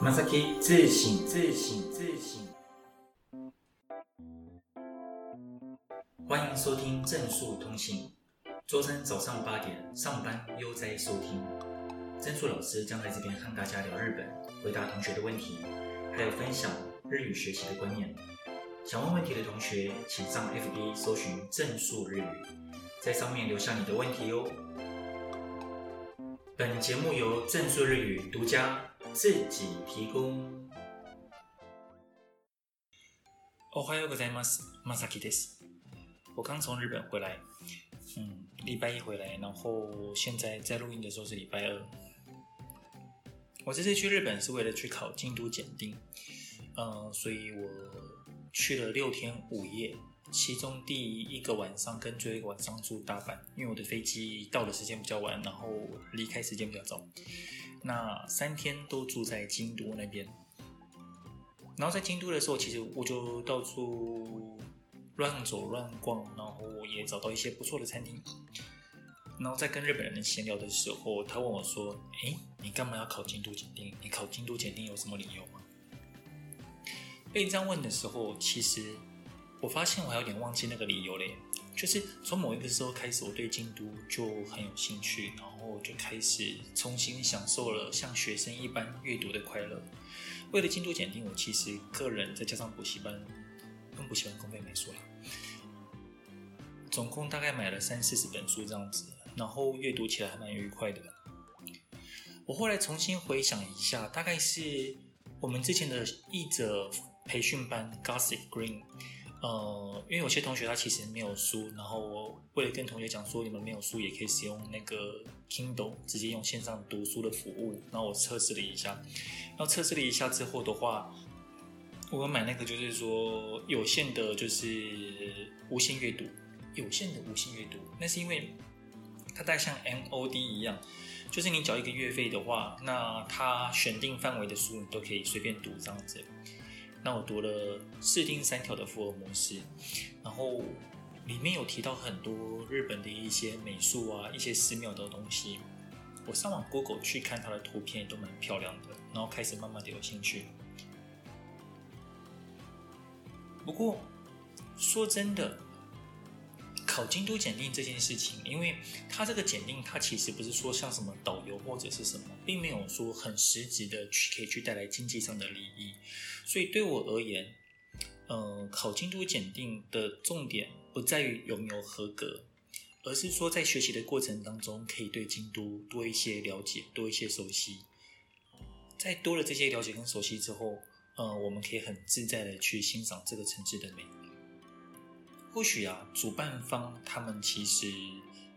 马萨基自省自省自省。欢迎收听正数通信，周三早上八点上班悠哉收听。正数老师将在这边和大家聊日本，回答同学的问题，还有分享日语学习的观念。想问问题的同学，请上 FB 搜寻正数日语，在上面留下你的问题哦。本节目由正数日语独家。自己提供。おはようございます。まさきです。我刚从日本回来，嗯，礼拜一回来，然后现在在录音的时候是礼拜二。我这次去日本是为了去考京都检定，嗯，所以我去了六天五夜， 其中第一个晚上跟最后一个晚上住大阪，因为我的飞机到的时间比较晚，然后离开时间比较早。那三天都住在京都那边，然后在京都的时候，其实我就到处乱走乱逛，然后也找到一些不错的餐厅。然后在跟日本人闲聊的时候，他问我说：“诶，你干嘛要考京都检定？你考京都检定有什么理由吗？”被这样问的时候，其实我发现我还有点忘记那个理由嘞。就是从某一个时候开始，我对京都就很有兴趣，然后就开始重新享受了像学生一般阅读的快乐。为了京都检定，我其实个人再加上补习班，用补习班公费买书了，总共大概买了三四十本书这样子，然后阅读起来还蛮愉快的。我后来重新回想一下，大概是我们之前的译者培训班 Gossip Green。呃，因为有些同学他其实没有书，然后我为了跟同学讲说，你们没有书也可以使用那个 Kindle，直接用线上读书的服务。然后我测试了一下，然后测试了一下之后的话，我买那个就是说有限的，就是无限阅读，有限的无限阅读，那是因为它带像 MOD 一样，就是你缴一个月费的话，那它选定范围的书你都可以随便读这样子。那我读了四丁三条的福尔摩斯，然后里面有提到很多日本的一些美术啊，一些寺庙的东西。我上网 Google 去看它的图片，都蛮漂亮的，然后开始慢慢的有兴趣。不过说真的。考京都检定这件事情，因为它这个检定，它其实不是说像什么导游或者是什么，并没有说很实质的去可以去带来经济上的利益，所以对我而言，呃，考京都检定的重点不在于有没有合格，而是说在学习的过程当中，可以对京都多一些了解，多一些熟悉。在多了这些了解跟熟悉之后，呃，我们可以很自在的去欣赏这个城市的美。或许啊，主办方他们其实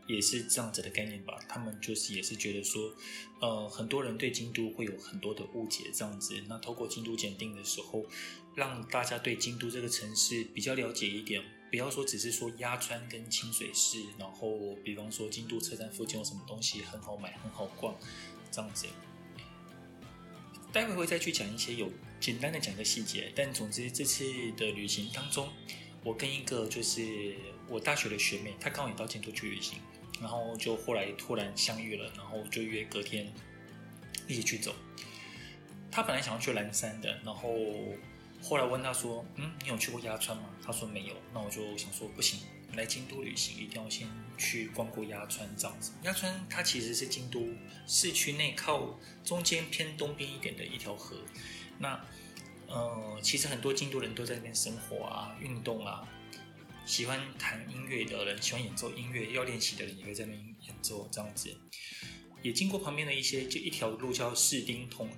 也是这样子的概念吧。他们就是也是觉得说，呃，很多人对京都会有很多的误解，这样子。那透过京都检定的时候，让大家对京都这个城市比较了解一点。不要说只是说鸭川跟清水寺，然后比方说京都车站附近有什么东西很好买、很好逛，这样子。待会会再去讲一些有简单的讲个细节，但总之这次的旅行当中。我跟一个就是我大学的学妹，她刚好也到京都去旅行，然后就后来突然相遇了，然后就约隔天一起去走。她本来想要去岚山的，然后后来问她说：“嗯，你有去过鸭川吗？”她说没有。那我就想说，不行，来京都旅行一定要先去逛过鸭川这样子。鸭川它其实是京都市区内靠中间偏东边一点的一条河，那。呃，其实很多京都人都在那边生活啊、运动啊，喜欢弹音乐的人，喜欢演奏音乐、要练习的人也会在那边演奏这样子。也经过旁边的一些，就一条路叫四丁通，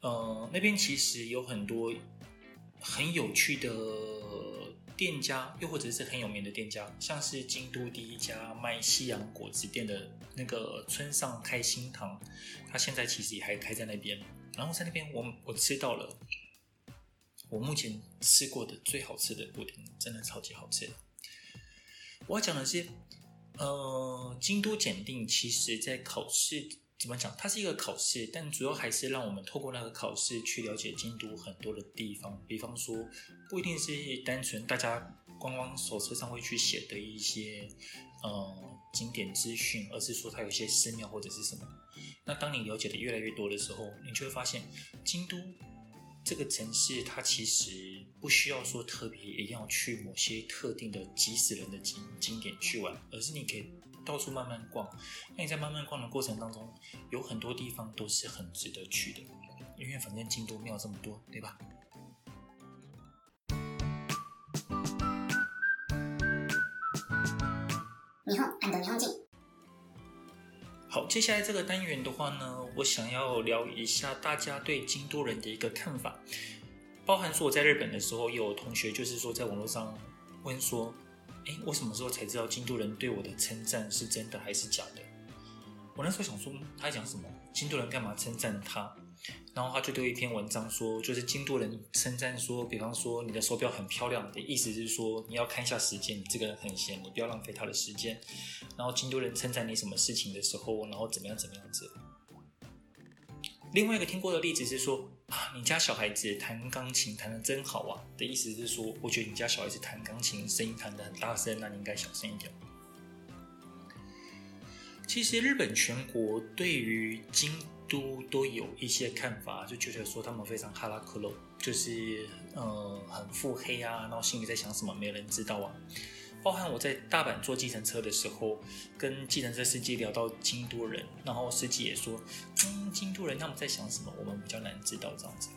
呃，那边其实有很多很有趣的店家，又或者是很有名的店家，像是京都第一家卖西洋果子店的那个村上开心堂，他现在其实也还开在那边。然后在那边我，我我吃到了。我目前吃过的最好吃的布丁，真的超级好吃。我要讲的是，呃，京都检定其实在考试怎么讲？它是一个考试，但主要还是让我们透过那个考试去了解京都很多的地方。比方说，不一定是单纯大家观光手册上会去写的一些呃景点资讯，而是说它有一些寺庙或者是什么。那当你了解的越来越多的时候，你就会发现，京都这个城市它其实不需要说特别一定要去某些特定的急死人的景景点去玩，而是你可以到处慢慢逛。那你在慢慢逛的过程当中，有很多地方都是很值得去的，因为反正京都庙这么多，对吧？你好，安德尼好好，接下来这个单元的话呢，我想要聊一下大家对京都人的一个看法，包含说我在日本的时候，有同学就是说在网络上问说，哎，我什么时候才知道京都人对我的称赞是真的还是假的？我那时候想说，他讲什么？京都人干嘛称赞他？然后他就对一篇文章说，就是京都人称赞说，比方说你的手表很漂亮的意思是说你要看一下时间，你这个人很闲，你不要浪费他的时间。然后京都人称赞你什么事情的时候，然后怎么样怎么样子。另外一个听过的例子是说啊，你家小孩子弹钢琴弹得真好啊的意思是说，我觉得你家小孩子弹钢琴声音弹得很大声，那你应该小声一点。其实日本全国对于京都都有一些看法，就觉得说他们非常哈拉克洛，就是呃很腹黑啊，然后心里在想什么没人知道啊。包含我在大阪坐计程车的时候，跟计程车司机聊到京都人，然后司机也说，嗯，京都人他们在想什么，我们比较难知道这样子。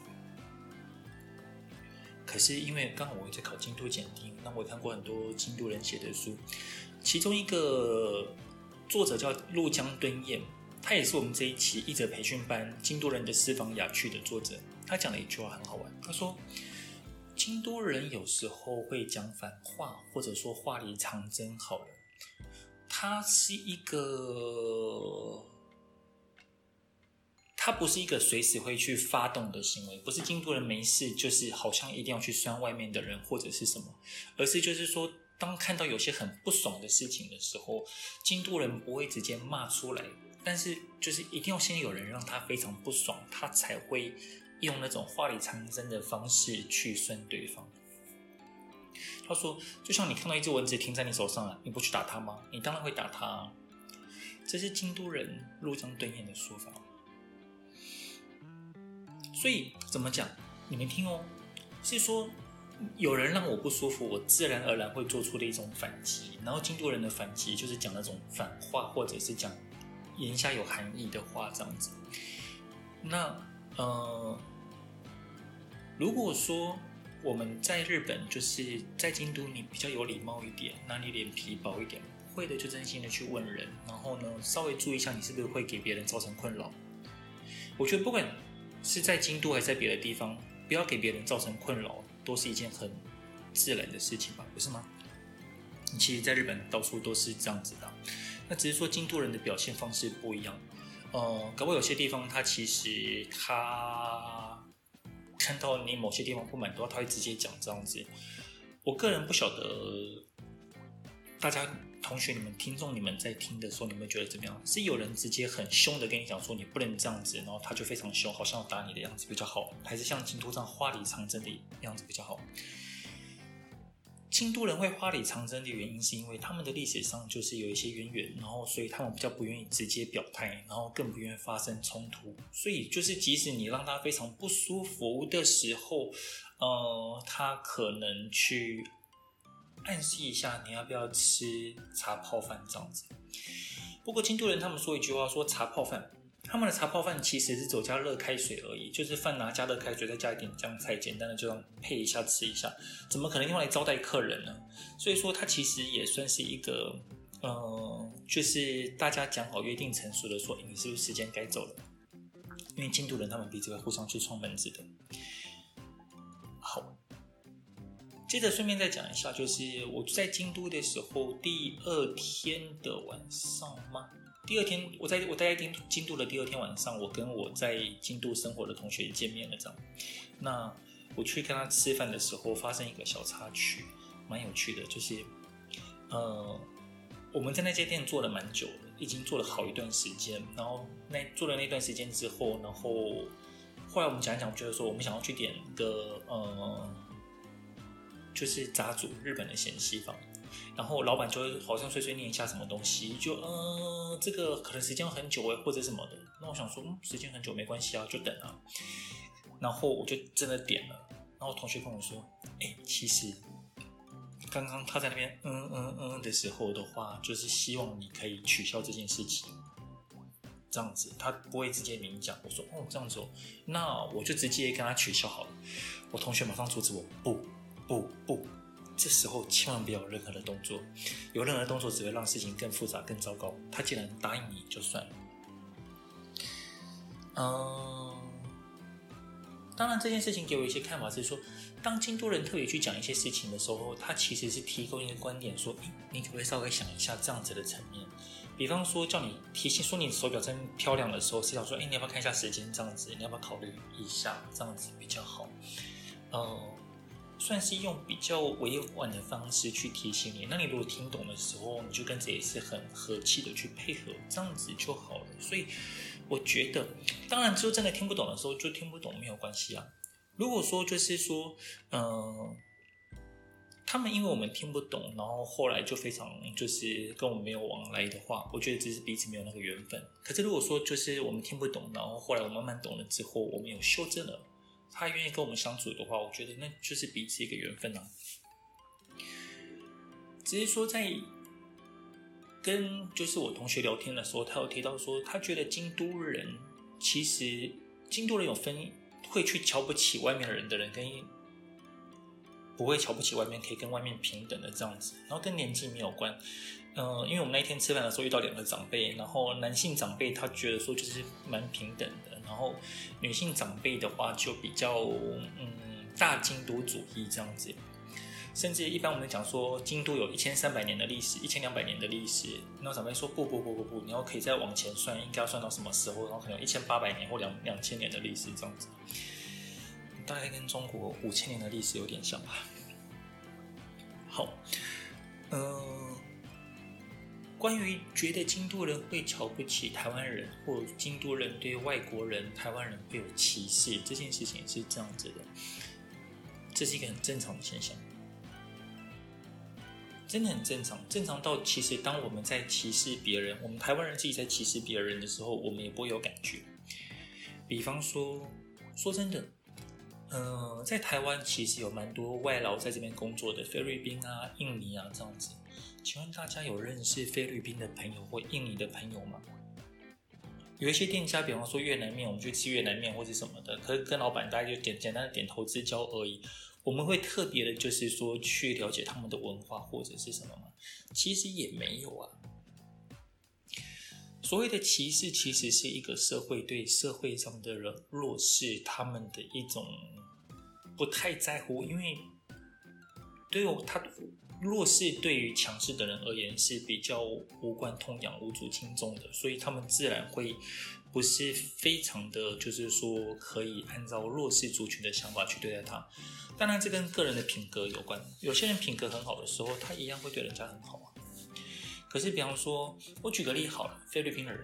可是因为刚好我在考京都检定，那我也看过很多京都人写的书，其中一个作者叫陆江敦彦。他也是我们这一期译者培训班京都人的私房雅趣的作者。他讲了一句话很好玩，他说：“京都人有时候会讲反话，或者说话里藏针。”好了，他是一个，他不是一个随时会去发动的行为，不是京都人没事就是好像一定要去酸外面的人或者是什么，而是就是说，当看到有些很不爽的事情的时候，京都人不会直接骂出来。但是，就是一定要先有人让他非常不爽，他才会用那种话里藏针的方式去酸对方。他说：“就像你看到一只蚊子停在你手上了，你不去打它吗？你当然会打它啊。”这是京都人入江敦彦的说法。所以怎么讲？你们听哦，是说有人让我不舒服，我自然而然会做出的一种反击。然后京都人的反击就是讲那种反话，或者是讲。言下有含义的话，这样子。那呃，如果说我们在日本，就是在京都，你比较有礼貌一点，那你脸皮薄一点，会的就真心的去问人，然后呢，稍微注意一下，你是不是会给别人造成困扰。我觉得不管是在京都还是在别的地方，不要给别人造成困扰，都是一件很自然的事情吧，不是吗？你其实在日本到处都是这样子的。那只是说京都人的表现方式不一样，呃，搞不好有些地方他其实他看到你某些地方不满的话，他会直接讲这样子。我个人不晓得，大家同学、你们听众、你们在听的时候，你们觉得怎么样？是有人直接很凶的跟你讲说你不能这样子，然后他就非常凶，好像要打你的样子比较好，还是像京都这样话里藏针的样子比较好？京都人会话里藏针的原因，是因为他们的历史上就是有一些渊源，然后所以他们比较不愿意直接表态，然后更不愿意发生冲突。所以就是即使你让他非常不舒服的时候，呃，他可能去暗示一下你要不要吃茶泡饭这样子。不过京都人他们说一句话，说茶泡饭。他们的茶泡饭其实是只加热开水而已，就是饭拿加热开水，再加一点酱菜，简单的就这样配一下吃一下，怎么可能用来招待客人呢？所以说，它其实也算是一个，呃，就是大家讲好约定成熟的说，你是不是时间该走了？因为京都人他们彼此会互相去串门子的。接着顺便再讲一下，就是我在京都的时候，第二天的晚上吗？第二天，我在我待在京京都的第二天晚上，我跟我在京都生活的同学见面了，这样。那我去跟他吃饭的时候，发生一个小插曲，蛮有趣的，就是，呃，我们在那家店做了蛮久了，已经做了好一段时间。然后那做了那段时间之后，然后后来我们讲一讲，觉得说我们想要去点个呃，就是杂煮日本的咸鸡饭。然后老板就好像碎碎念一下什么东西，就嗯、呃，这个可能时间很久诶，或者什么的。那我想说，嗯，时间很久没关系啊，就等啊。然后我就真的点了，然后同学跟我说，哎，其实刚刚他在那边嗯嗯嗯的时候的话，就是希望你可以取消这件事情。这样子，他不会直接明讲。我说，哦，这样子哦，那我就直接跟他取消好了。我同学马上阻止我，不，不，不，这时候千万不要有任何的动作，有任何动作只会让事情更复杂、更糟糕。他既然答应你就算了。嗯，当然这件事情给我一些看法是说，当京都人特别去讲一些事情的时候，他其实是提供一个观点，说，诶，你可不可以稍微想一下这样子的层面？比方说，叫你提醒说你手表真漂亮的时候，是要说，哎，你要不要看一下时间？这样子，你要不要考虑一下？这样子比较好。嗯，算是用比较委婉的方式去提醒你。那你如果听懂的时候，你就跟着也是很和气的去配合，这样子就好了。所以我觉得，当然，就真的听不懂的时候就听不懂，没有关系啊。如果说就是说，嗯、他们因为我们听不懂，然后后来就非常就是跟我们没有往来的话，我觉得只是彼此没有那个缘分。可是如果说就是我们听不懂，然后后来我慢慢懂了之后，我们有修正了，他愿意跟我们相处的话，我觉得那就是彼此一个缘分啊。只是说在跟就是我同学聊天的时候，他有提到说，他觉得京都人其实京都人有分会去瞧不起外面的人的人跟。不会瞧不起外面，可以跟外面平等的这样子，然后跟年纪没有关，嗯、因为我们那天吃饭的时候遇到两个长辈，然后男性长辈他觉得说就是蛮平等的，然后女性长辈的话就比较嗯大京都主义这样子，甚至一般我们讲说京都有一千三百年的历史，一千两百年的历史，然后长辈说不不不不不，你要可以再往前算，应该要算到什么时候，然后可能一千八百年或两两千年的历史这样子。大概跟中国五千年的历史有点像吧。好，嗯、呃，关于觉得京都人会瞧不起台湾人，或京都人对外国人、台湾人会有歧视这件事情是这样子的，这是一个很正常的现象，真的很正常，正常到其实当我们在歧视别人，我们台湾人自己在歧视别人的时候，我们也不会有感觉。比方说，说真的。嗯、在台湾其实有蛮多外劳在这边工作的，菲律宾啊、印尼啊这样子。请问大家有认识菲律宾的朋友或印尼的朋友吗？有一些店家，比方说越南面，我们去吃越南面或者什么的，可是跟老板大家就简简单的点头之交而已。我们会特别的，就是说去了解他们的文化或者是什么吗？其实也没有啊。所谓的歧视，其实是一个社会对社会上的人弱势他们的一种。不太在乎，因为对于他弱势对于强势的人而言是比较无关痛痒、无足轻重的，所以他们自然会不是非常的，就是说可以按照弱势族群的想法去对待他。当然，这跟个人的品格有关。有些人品格很好的时候，他一样会对人家很好啊。可是，比方说，我举个例好了，菲律宾的人。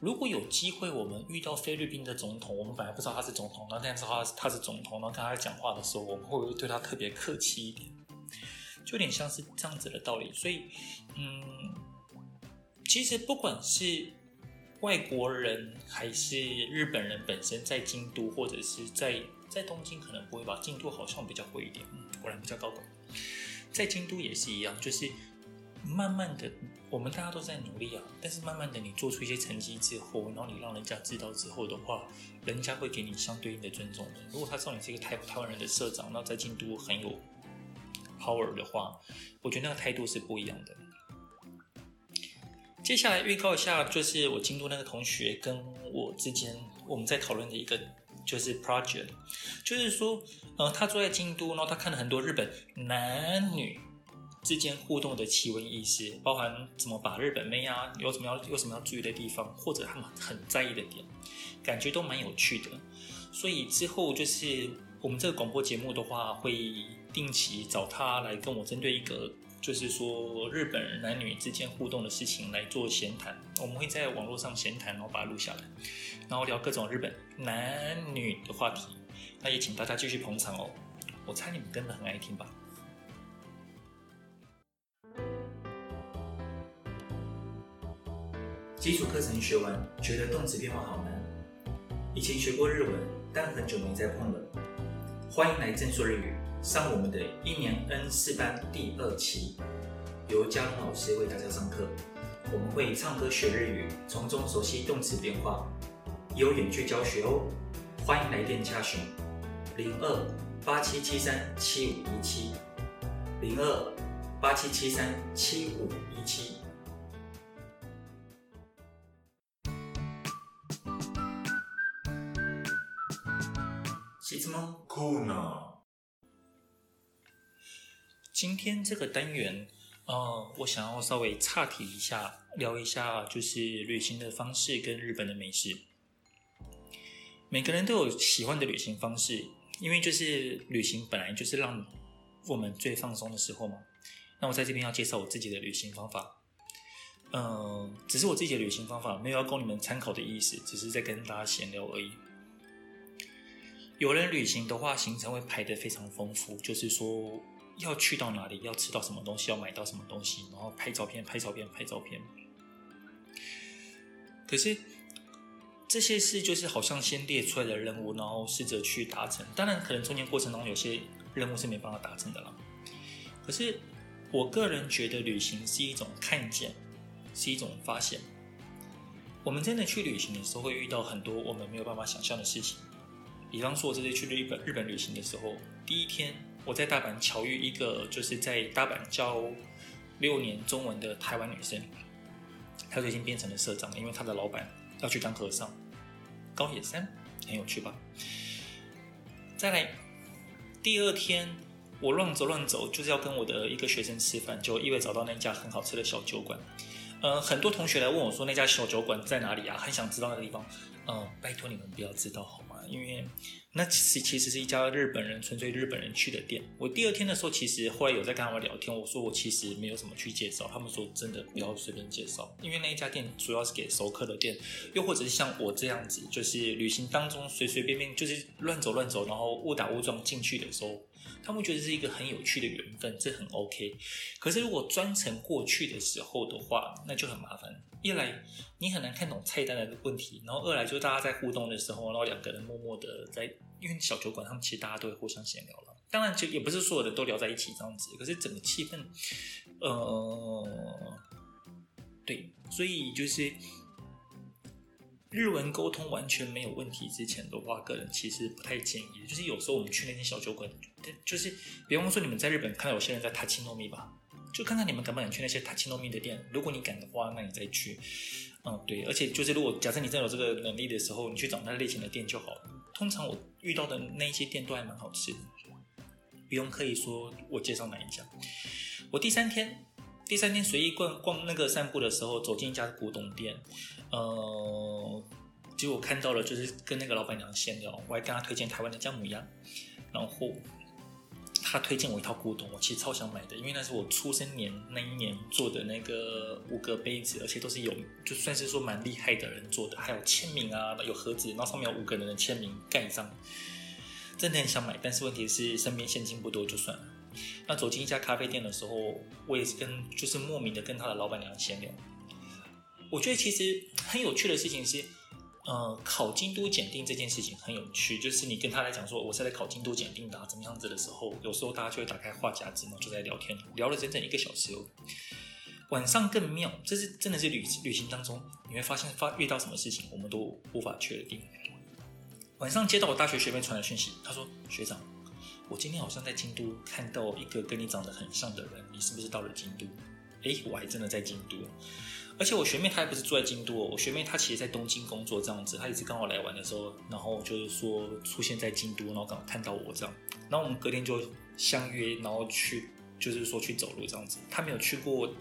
如果有机会，我们遇到菲律宾的总统，我们本来不知道他是总统，然后现在知道他他是总统，然后跟他讲话的时候，我们会不会对他特别客气一点？就有点像是这样子的道理。所以，嗯，其实不管是外国人还是日本人本身，在京都或者是在在东京，可能不会吧？京都好像比较贵一点，嗯，果然比较高冷。在京都也是一样，就是。慢慢的，我们大家都在努力啊。但是慢慢的，你做出一些成绩之后，然后你让人家知道之后的话，人家会给你相对应的尊重。如果他知道你是一个台台湾人的社长，那在京都很有 power 的话，我觉得那个态度是不一样的。接下来预告一下，就是我京都那个同学跟我之间我们在讨论的一个就是 project，就是说，呃，他坐在京都，然后他看了很多日本男女。之间互动的奇闻异事，包含怎么把日本妹啊，有什么要有什么要注意的地方，或者他们很在意的点，感觉都蛮有趣的。所以之后就是我们这个广播节目的话，会定期找他来跟我针对一个，就是说日本男女之间互动的事情来做闲谈。我们会在网络上闲谈，然后把它录下来，然后聊各种日本男女的话题。那也请大家继续捧场哦，我猜你们真的很爱听吧。基础课程学完，觉得动词变化好难。以前学过日文，但很久没再碰了。欢迎来正说日语。上我们的一年 N 四班第二期，由嘉伦老师为大家上课。我们会唱歌学日语，从中熟悉动词变化，有远距教学哦。欢迎来电洽询，零二八七七三七五一七，零二八七七三七五一七。今天这个单元，呃，我想要稍微岔题一下，聊一下就是旅行的方式跟日本的美食。每个人都有喜欢的旅行方式，因为就是旅行本来就是让我们最放松的时候嘛。那我在这边要介绍我自己的旅行方法，嗯、只是我自己的旅行方法，没有要供你们参考的意思，只是在跟大家闲聊而已。有人旅行的话，行程会排得非常丰富，就是说要去到哪里，要吃到什么东西，要买到什么东西，然后拍照片、拍照片、拍照片。可是这些事就是好像先列出来的任务，然后试着去达成。当然，可能中间过程中有些任务是没办法达成的啦。可是我个人觉得，旅行是一种看见，是一种发现。我们真的去旅行的时候，会遇到很多我们没有办法想象的事情。比方说，我这次去日本日本旅行的时候，第一天我在大阪巧遇一个就是在大阪教六年中文的台湾女生，她最近变成了社长，因为她的老板要去当和尚。高野山很有趣吧？再来，第二天我乱走乱走，就是要跟我的一个学生吃饭，就意外找到那家很好吃的小酒馆。呃，很多同学来问我说那家小酒馆在哪里啊？很想知道那个地方。嗯、呃，拜托你们不要知道好吗？因为那其实其实是一家日本人纯粹日本人去的店。我第二天的时候，其实后来有在跟他们聊天，我说我其实没有什么去介绍，他们说真的不要随便介绍，因为那一家店主要是给熟客的店，又或者是像我这样子，就是旅行当中随随便便就是乱走乱走，然后误打误撞进去的时候。他们觉得是一个很有趣的缘分，这很 OK。可是如果专程过去的时候的话，那就很麻烦。一来你很难看懂菜单的问题，然后二来就是大家在互动的时候，然后两个人默默的在，因为小酒馆他们其实大家都会互相闲聊了。当然就也不是所有的都聊在一起这样子，可是整个气氛，呃，对，所以就是。日文沟通完全没有问题之前的话，个人其实不太建议。就是有时候我们去那些小酒馆，就是比方说你们在日本看到有些人在塔奇诺米吧，就看看你们敢不敢去那些塔奇诺米的店。如果你敢的话，那你再去。嗯，对。而且就是如果假设你真有这个能力的时候，你去找那类型的店就好了。通常我遇到的那一些店都还蛮好吃的，不用刻意说我介绍哪一家。我第三天，第三天随意逛逛那个散步的时候，走进一家古董店。呃，结果我看到了，就是跟那个老板娘闲聊，我还跟她推荐台湾的姜母鸭，然后她推荐我一套古董，我其实超想买的，因为那是我出生年那一年做的那个五个杯子，而且都是有，就算是说蛮厉害的人做的，还有签名啊，有盒子，然后上面有五个人的签名盖章，真的很想买，但是问题是身边现金不多，就算了。那走进一家咖啡店的时候，我也是跟就是莫名的跟他的老板娘闲聊。我觉得其实很有趣的事情是，呃，考京都检定这件事情很有趣。就是你跟他来讲说，我是来考京都检定的，怎么样子的时候，有时候大家就会打开话匣子嘛，就在聊天，聊了整整一个小时哦。晚上更妙，这是真的是旅旅行当中你会发现发遇到什么事情，我们都无法确定。晚上接到我大学学妹传来讯息，她说：“学长，我今天好像在京都看到一个跟你长得很像的人，你是不是到了京都？”诶，我还真的在京都。而且我学妹她也不是住在京都哦，我学妹她其实在东京工作这样子，她也是刚好来玩的时候，然后就是说出现在京都，然后刚好看到我这样，然后我们隔天就相约，然后去就是说去走路这样子。她没有去过，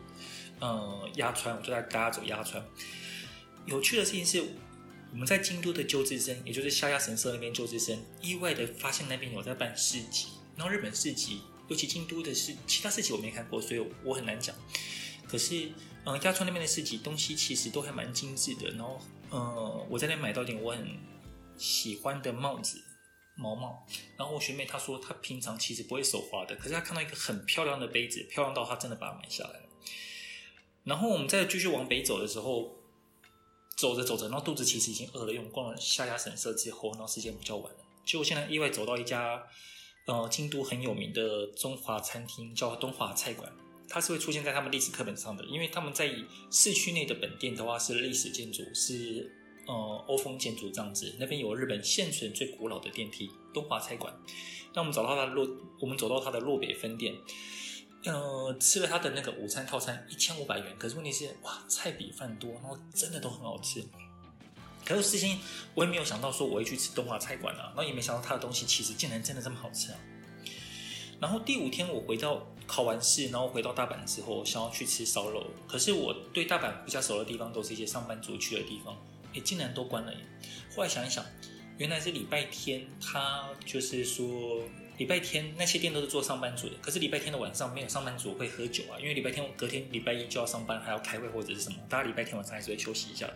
呃，鸭川，我就带大家走鸭川。有趣的事情是，我们在京都的鸠之生，也就是下鸭神社那边鸠之生，意外的发现那边有在办市集，然后日本市集，尤其京都的市，其他市集我没看过，所以我很难讲。可是。嗯，鸭川那边的市集东西其实都还蛮精致的。然后，呃，我在那买到点我很喜欢的帽子，毛帽。然后我学妹她说她平常其实不会手滑的，可是她看到一个很漂亮的杯子，漂亮到她真的把它买下来了。然后我们再继续往北走的时候，走着走着，然后肚子其实已经饿了，因为我们逛了下鸭神社之后，然后时间比较晚了。结果现在意外走到一家呃京都很有名的中华餐厅，叫东华菜馆。它是会出现在他们历史课本上的，因为他们在市区内的本店的话是历史建筑，是呃欧风建筑这样子。那边有日本现存最古老的电梯——东华菜馆。那我们找到它的洛，我们走到它的洛北分店，呃，吃了它的那个午餐套餐，一千五百元。可是问题是，哇，菜比饭多，然后真的都很好吃。可是事先我也没有想到说我会去吃东华菜馆啊，然后也没想到它的东西其实竟然真的这么好吃啊。然后第五天我回到考完试，然后回到大阪之后，想要去吃烧肉。可是我对大阪比较熟的地方，都是一些上班族去的地方，诶，竟然都关了耶。后来想一想，原来是礼拜天，他就是说礼拜天那些店都是做上班族的。可是礼拜天的晚上没有上班族会喝酒啊，因为礼拜天隔天礼拜一就要上班，还要开会或者是什么，大家礼拜天晚上还是会休息一下的。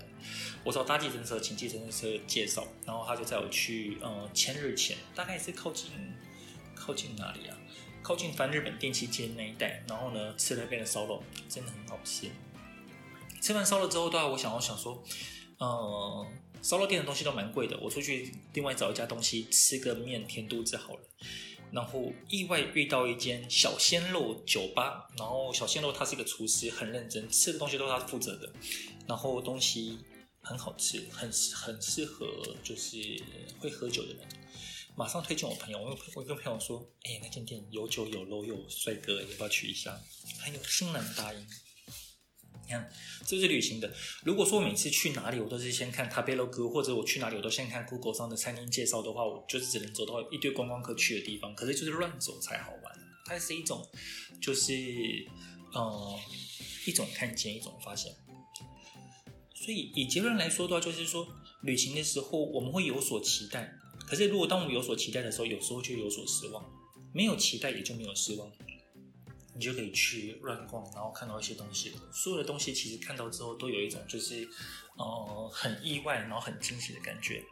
我找搭计程车，请计程车介绍，然后他就载我去，呃，千日前，大概是靠近靠近哪里啊？靠近翻日本电器街那一带，然后呢，吃了那边的烧肉，真的很好吃。吃完烧肉之后，的话，我想要想说，呃，烧肉店的东西都蛮贵的，我出去另外找一家东西吃个面填肚子好了。然后意外遇到一间小鲜肉酒吧，然后小鲜肉他是一个厨师，很认真，吃的东西都是他负责的，然后东西很好吃，很很适合就是会喝酒的人。马上推荐我朋友，我我跟朋友说，哎、欸，那间店有酒有肉有帅哥，要不要去一下？很有新郎答应。你看，这是旅行的。如果说我每次去哪里，我都是先看 Tabelog，或者我去哪里，我都先看 Google 上的餐厅介绍的话，我就是只能走到一堆观光客去的地方。可是就是乱走才好玩，它是一种，就是呃，一种看见，一种发现。所以以结论来说的话，就是说旅行的时候我们会有所期待。可是，如果当我们有所期待的时候，有时候就有所失望。没有期待，也就没有失望。你就可以去乱逛，然后看到一些东西。所有的东西其实看到之后，都有一种就是，呃，很意外，然后很惊喜的感觉。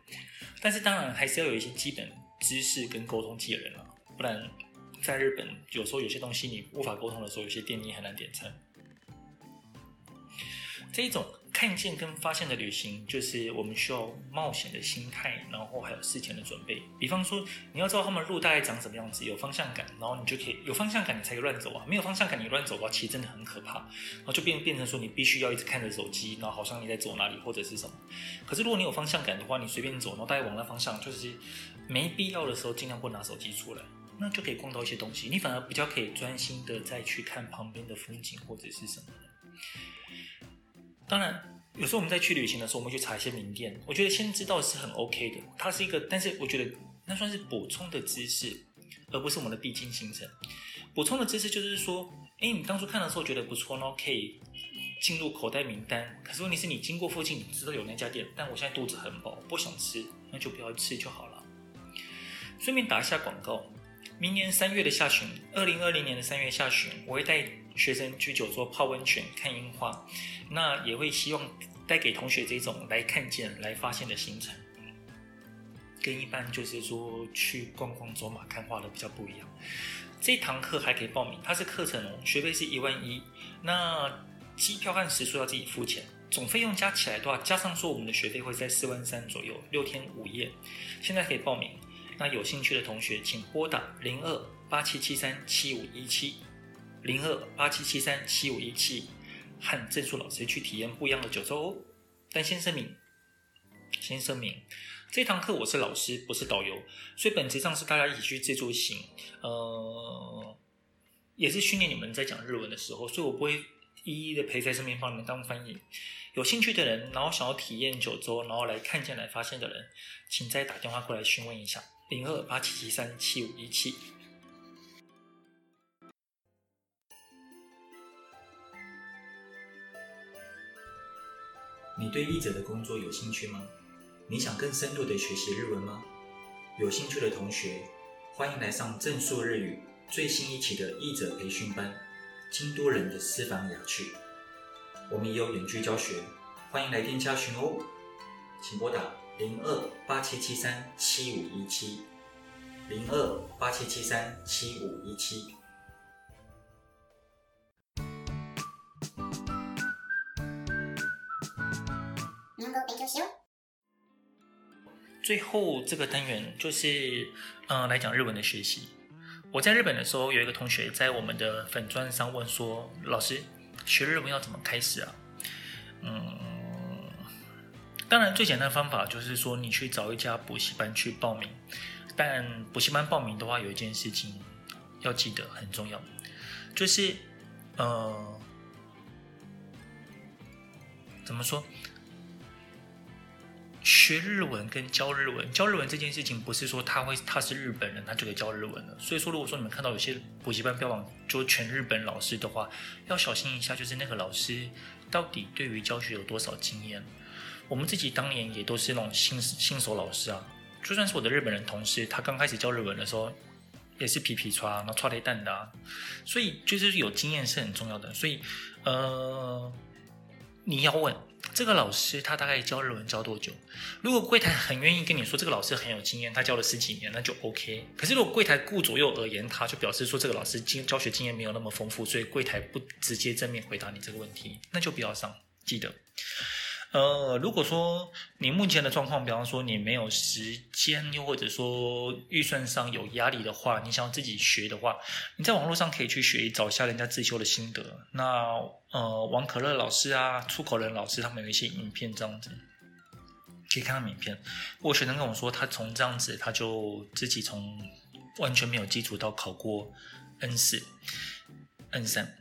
但是，当然还是要有一些基本知识跟沟通技能了，不然在日本有时候有些东西你无法沟通的时候，有些店你很难点餐。这一种。看见跟发现的旅行，就是我们需要冒险的心态，然后还有事前的准备。比方说，你要知道他们路大概长什么样子，有方向感，然后你就可以有方向感，你才可以乱走啊。没有方向感，你乱走的话，其实真的很可怕。然后就变变成说，你必须要一直看着手机，然后好像你在走哪里或者是什么。可是如果你有方向感的话，你随便走，然后大概往那方向，就是没必要的时候尽量不拿手机出来，那就可以逛到一些东西。你反而比较可以专心的再去看旁边的风景或者是什么。当然，有时候我们在去旅行的时候，我们去查一些名店。我觉得先知道是很 OK 的，它是一个，但是我觉得那算是补充的知识，而不是我们的必经行程。补充的知识就是说，哎，你当初看的时候觉得不错，然后可以进入口袋名单。可是问题是你经过附近，你知道有那家店，但我现在肚子很饱，不想吃，那就不要吃就好了。顺便打一下广告，明年三月的下旬，二零二零年的三月下旬，我会带学生去九州泡温泉、看樱花。那也会希望带给同学这种来看见、来发现的行程，跟一般就是说去逛逛、走马看花的比较不一样。这堂课还可以报名，它是课程哦，学费是一万一，那机票和食宿要自己付钱，总费用加起来的话，加上说我们的学费会在四万三左右，六天五夜。现在可以报名，那有兴趣的同学请拨打零二八七七三七五一七零二八七七三七五一七。和正数老师去体验不一样的九州，但先声明，先声明，这堂课我是老师，不是导游，所以本质上是大家一起去自助行，呃，也是训练你们在讲日文的时候，所以我不会一一的陪在身边帮你们当翻译。有兴趣的人，然后想要体验九州，然后来看见、来发现的人，请再打电话过来询问一下，零二八七七三七五一七。你对译者的工作有兴趣吗？你想更深入的学习日文吗？有兴趣的同学，欢迎来上正数日语最新一期的译者培训班——京都人的私房雅趣。我们也有远距教学，欢迎来电加询哦。请拨打零二八七七三七五一七零二八七七三七五一七。最后这个单元就是，嗯、来讲日文的学习。我在日本的时候，有一个同学在我们的粉专上问说：“老师，学日文要怎么开始啊？”嗯，当然最简单的方法就是说，你去找一家补习班去报名。但补习班报名的话，有一件事情要记得很重要，就是，呃，怎么说？学日文跟教日文，教日文这件事情不是说他会他是日本人，他就可以教日文了。所以说，如果说你们看到有些补习班标榜就全日本老师的话，要小心一下，就是那个老师到底对于教学有多少经验。我们自己当年也都是那种新新手老师啊。就算是我的日本人同事，他刚开始教日文的时候，也是皮皮剉，然后剉咧等的啊。所以就是有经验是很重要的。所以，呃，你要问这个老师他大概教日文教多久？如果柜台很愿意跟你说这个老师很有经验，他教了十几年，那就 OK。可是如果柜台顾左右而言他，就表示说这个老师经教学经验没有那么丰富，所以柜台不直接正面回答你这个问题，那就不要上。记得。呃，如果说你目前的状况，比方说你没有时间，又或者说预算上有压力的话，你想要自己学的话，你在网络上可以去学，找一下人家自修的心得。那呃，王可乐老师啊，出口人老师他们有一些影片这样子，可以看看影片。我学生跟我说，他从这样子，他就自己从完全没有基础到考过 N 四、N 三。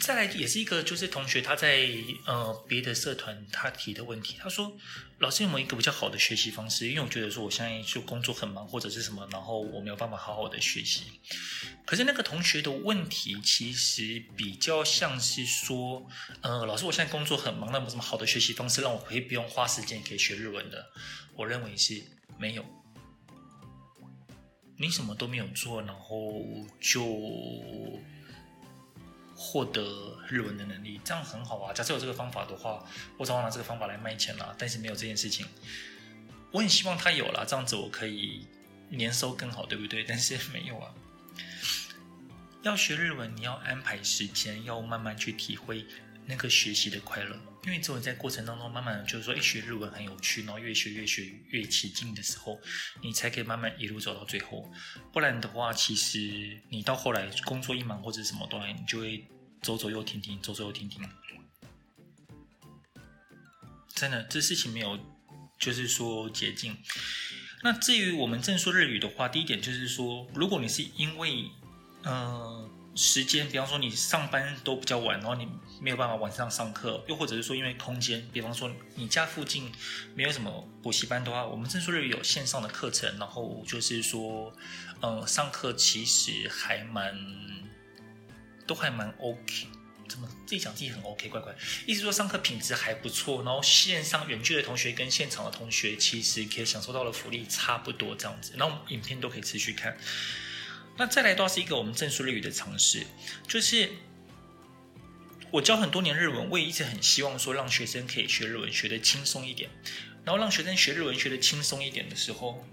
再来也是一个，就是同学他在呃别的社团他提的问题，他说老师有没有一个比较好的学习方式？因为我觉得说我现在就工作很忙或者是什么，然后我没有办法好好的学习。可是那个同学的问题其实比较像是说，呃，老师我现在工作很忙，那有什么好的学习方式让我可以不用花时间可以学日文的？我认为是没有。你什么都没有做，然后就。获得日文的能力，这样很好啊。假设有这个方法的话，我早拿这个方法来卖钱了。但是没有这件事情，我很希望他有了，这样子我可以年收更好，对不对？但是没有啊。要学日文，你要安排时间，要慢慢去体会那个学习的快乐。因为只有在过程当中，慢慢就是说，一学日文很有趣，然后越学越学越起劲的时候，你才可以慢慢一路走到最后。不然的话，其实你到后来工作一忙或者什么东西，你就会。走走又停停，走走又停停。真的，这事情没有，就是说捷径。那至于我们正说日语的话，第一点就是说，如果你是因为，呃，时间，比方说你上班都比较晚，然后你没有办法晚上上课，又或者是说因为空间，比方说你家附近没有什么补习班的话，我们正说日语有线上的课程，然后就是说，嗯，上课其实还蛮。都还蛮 OK，怎么自己讲自己很 OK？乖乖，意思说上课品质还不错，然后线上远距的同学跟现场的同学其实可以享受到的福利差不多这样子，然后影片都可以持续看。那再来的话是一个我们正说日语的尝试，就是我教很多年日文，我也一直很希望说让学生可以学日文学的轻松一点，然后让学生学日文学的轻松一点的时候，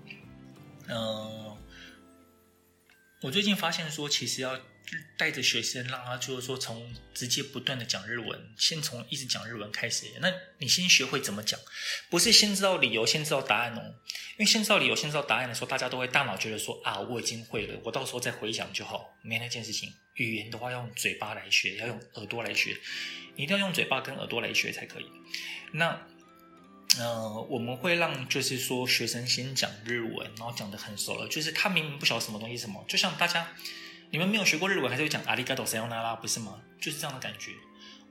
嗯、我最近发现说其实要。带着学生，让他就是说，从直接不断的讲日文，先从一直讲日文开始。那你先学会怎么讲，不是先知道理由，先知道答案哦。因为先知道理由，先知道答案的时候，大家都会大脑觉得说啊，我已经会了，我到时候再回想就好。没那件事情，语言的话要用嘴巴来学，要用耳朵来学，你一定要用嘴巴跟耳朵来学才可以。那呃，我们会让就是说学生先讲日文，然后讲得很熟了，就是他明明不晓得什么东西什么，就像大家。你们没有学过日文，还是会讲阿里嘎多、塞哟那拉，不是吗？就是这样的感觉。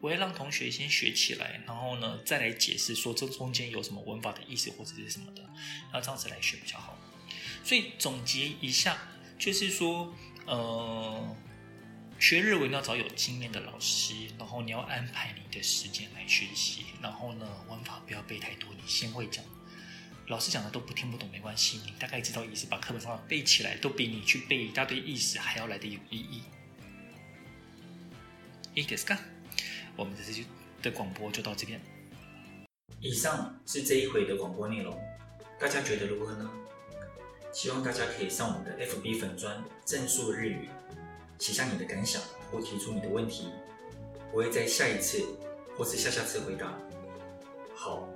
我要让同学先学起来，然后呢，再来解释说这中间有什么文法的意思或者是什么的，然后这样子来学比较好。所以总结一下，就是说，呃，学日文要找有经验的老师，然后你要安排你的时间来学习，然后呢，文法不要背太多，你先会讲。老师讲的都不听不懂没关系，你大概知道意思，把课本上背起来，都比你去背一大堆意思还要来得有意义。いいですか？我们这次的广播就到这边。以上是这一回的广播内容，大家觉得如何呢？希望大家可以上我们的 FB 粉专正说日语，写下你的感想或提出你的问题，我会在下一次或是下下次回答。 好，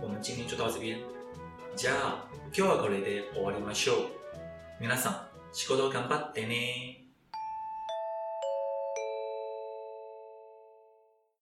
我们今天就到这边。 じゃあ、今日はこれで終わりましょう。皆さん、仕事頑張ってね。